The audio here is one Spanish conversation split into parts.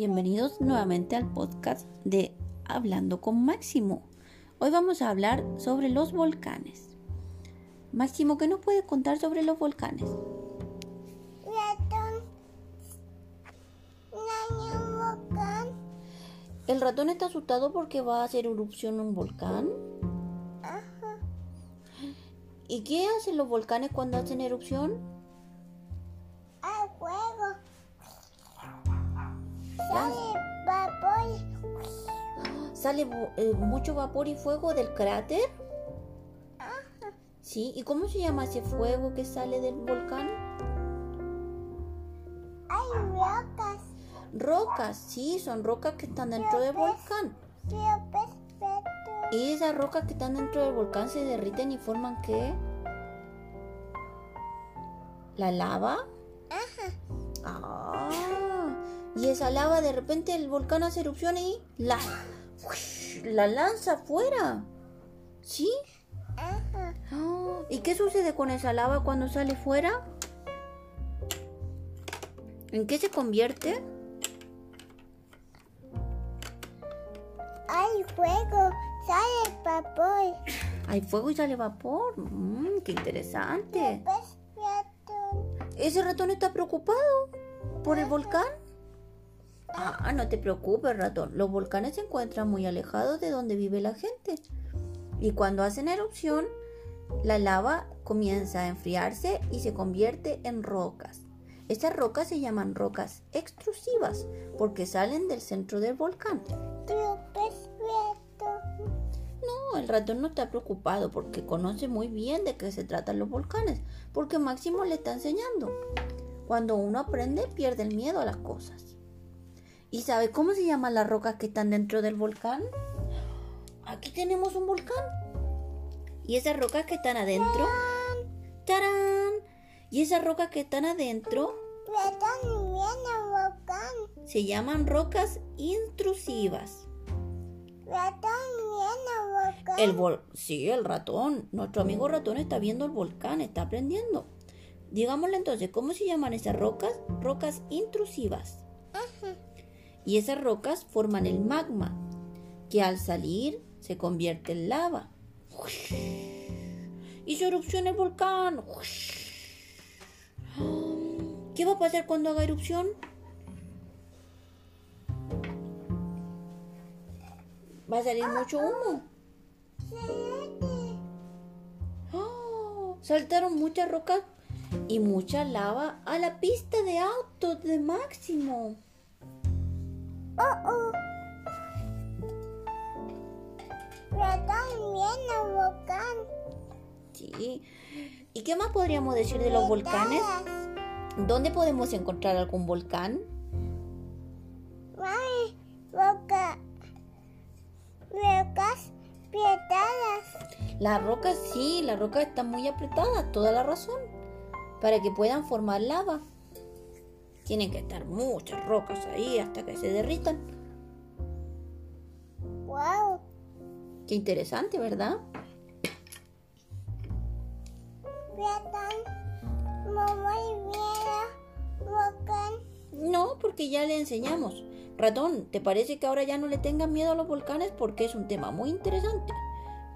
bienvenidos nuevamente al podcast de Hablando con Máximo. Hoy vamos a hablar sobre los volcanes. Máximo, ¿qué nos puedes contar sobre los volcanes? Ratón. Volcán. ¿El ratón está asustado porque va a hacer erupción un volcán? Ajá. ¿Y qué hacen los volcanes cuando hacen erupción? Sale vapor. ¿Sale vo- eh, mucho vapor y fuego del cráter? Sí, ¿y cómo se llama ese fuego que sale del volcán? Hay rocas. Rocas, sí, son rocas que están dentro del volcán. Y esas rocas que están dentro del volcán se derriten y forman qué? ¿La lava? Ajá. Ah, y esa lava de repente el volcán hace erupción y la, la lanza afuera. ¿Sí? ¿Y qué sucede con esa lava cuando sale fuera? ¿En qué se convierte? Hay fuego. Sale vapor. Hay fuego y sale vapor. Mm, qué interesante. ¿Ese ratón está preocupado por el volcán? Ah, no te preocupes, ratón. Los volcanes se encuentran muy alejados de donde vive la gente. Y cuando hacen erupción, la lava comienza a enfriarse y se convierte en rocas. Estas rocas se llaman rocas extrusivas porque salen del centro del volcán. No, el ratón no está preocupado porque conoce muy bien de qué se tratan los volcanes, porque Máximo le está enseñando. Cuando uno aprende, pierde el miedo a las cosas. ¿Y sabe cómo se llaman las rocas que están dentro del volcán? Aquí tenemos un volcán. ¿Y esas rocas que están adentro? ¡Tarán! ¿Y esas rocas que están adentro Ratón viene volcán. se llaman rocas intrusivas? Ratón viene volcán. El vol sí, el ratón. Nuestro amigo ratón está viendo el volcán, está aprendiendo. Digámosle entonces, ¿cómo se llaman esas rocas? Rocas intrusivas. Ajá. Y esas rocas forman el magma, que al salir se convierte en lava. Hizo erupción el volcán. ¿Qué va a pasar cuando haga erupción? Va a salir mucho humo. ¡Oh! Saltaron muchas rocas y mucha lava a la pista de autos de Máximo. Oh, oh. Ratón viene volcán. Sí. ¿Y qué más podríamos decir de los volcanes? ¿Dónde podemos encontrar algún volcán? Mami, boca. Rocas piedras. Las rocas sí, las rocas están muy apretadas, toda la razón. Para que puedan formar lava. Tienen que estar muchas rocas ahí hasta que se derritan. Wow. Qué interesante, ¿verdad? No, porque ya le enseñamos. Ratón, ¿te parece que ahora ya no le tengan miedo a los volcanes porque es un tema muy interesante?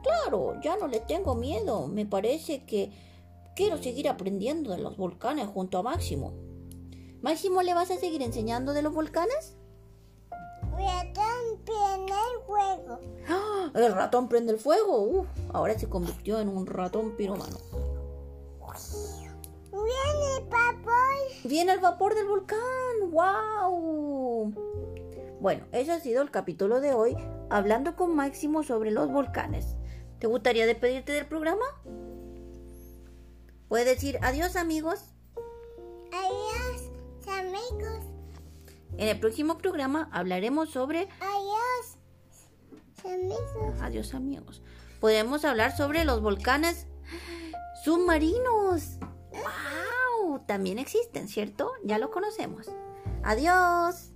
Claro, ya no le tengo miedo. Me parece que quiero seguir aprendiendo de los volcanes junto a Máximo. Máximo, ¿le vas a seguir enseñando de los volcanes? Ratón viene el juego. ¡Ah! El ratón prende el fuego. Uf, ahora se convirtió en un ratón piromano. Viene papá. Viene el vapor del volcán. ¡Wow! Bueno, eso ha sido el capítulo de hoy, hablando con Máximo sobre los volcanes. ¿Te gustaría despedirte del programa? Puedes decir adiós amigos. En el próximo programa hablaremos sobre... Adiós, amigos. Adiós amigos. Podremos hablar sobre los volcanes submarinos. ¡Wow! También existen, ¿cierto? Ya lo conocemos. Adiós.